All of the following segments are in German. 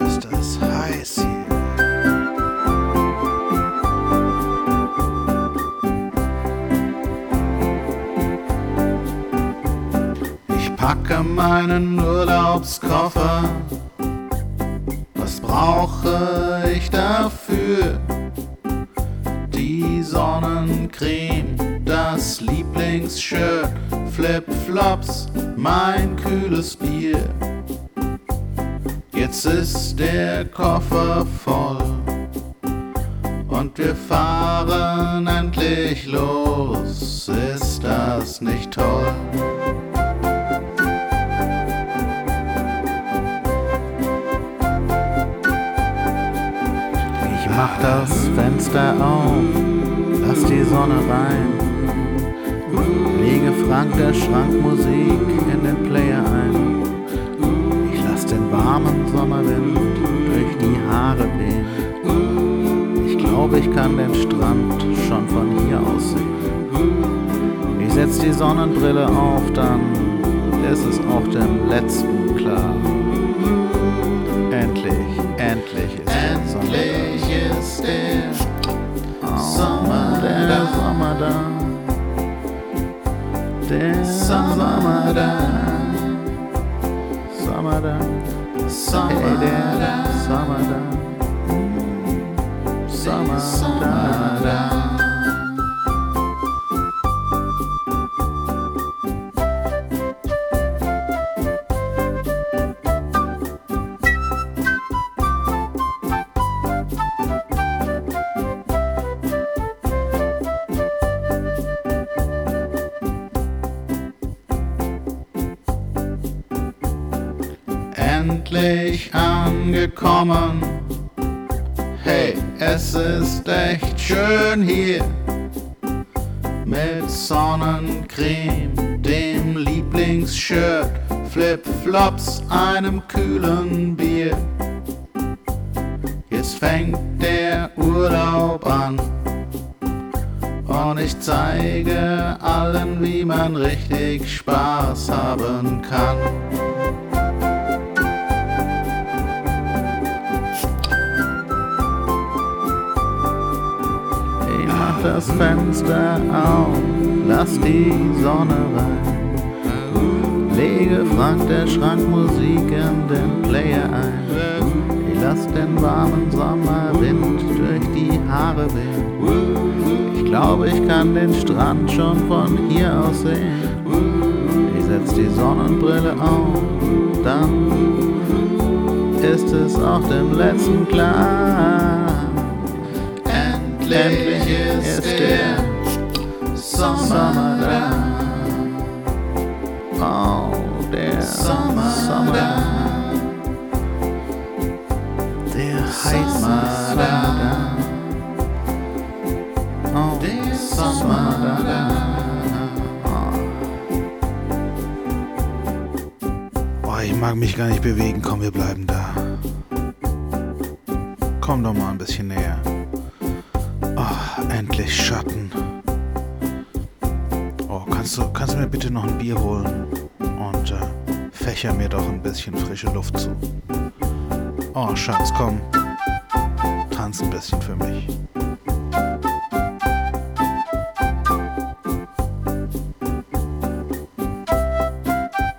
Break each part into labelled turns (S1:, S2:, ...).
S1: Ist das heiß hier. Ich packe meinen Urlaubskoffer. Was brauche ich dafür? Die Sonnencreme, das Lieblingsshirt, Flipflops, mein kühles Bier. Jetzt ist der Koffer voll und wir fahren endlich los. Ist das nicht toll? Ich mach das Fenster auf, lass die Sonne rein. Lege Frank der Schrankmusik Schon von hier aus. Ich setz die Sonnenbrille auf, dann ist es auch dem Letzten klar. Endlich, endlich ist der Sommer
S2: Endlich ist der
S1: da.
S2: Sommer
S1: der
S2: da.
S1: Sommer da. Der
S2: Sommer da.
S1: Sommer da. Hey,
S2: Sommer
S1: der
S2: da.
S1: Sommer da. Sommer
S2: Sommer
S1: da. Endlich angekommen. Hey, es ist echt schön hier. Mit Sonnencreme, dem Lieblingsshirt, Flipflops, einem kühlen Bier. Jetzt fängt der Urlaub an. Und ich zeige allen, wie man richtig Spaß haben kann. Das Fenster auf, lass die Sonne rein. Lege Frank der Schrankmusik in den Player ein. Ich lass den warmen Sommerwind durch die Haare wehen. Ich glaube, ich kann den Strand schon von hier aus sehen. Ich setz die Sonnenbrille auf, dann ist es auch dem Letzten klar.
S2: Endlich ist der Sommer
S1: Sommer
S2: da.
S1: da. Oh, der
S2: Sommer
S1: Sommer
S2: da.
S1: Der da. Oh,
S2: Der
S1: Sommer
S2: Sommer
S1: da. Oh, ich mag mich gar nicht bewegen. Komm, wir bleiben da. Komm doch mal ein bisschen näher. Oh, endlich Schatten. Oh, kannst du, kannst du mir bitte noch ein Bier holen? Und äh, fächer mir doch ein bisschen frische Luft zu. Oh, Schatz, komm. Tanz ein bisschen für mich.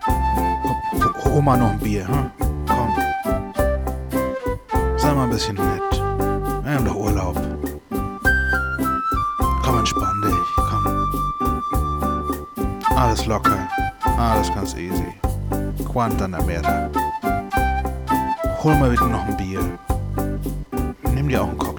S1: Ho- Hol mal noch ein Bier, hm? Komm. Sei mal ein bisschen nett. Wir haben doch Urlaub. Komm, entspann dich. Komm. Alles locker. Alles ganz easy. Guantanamera. Hol mal bitte noch ein Bier. Nimm dir auch einen Cocktail.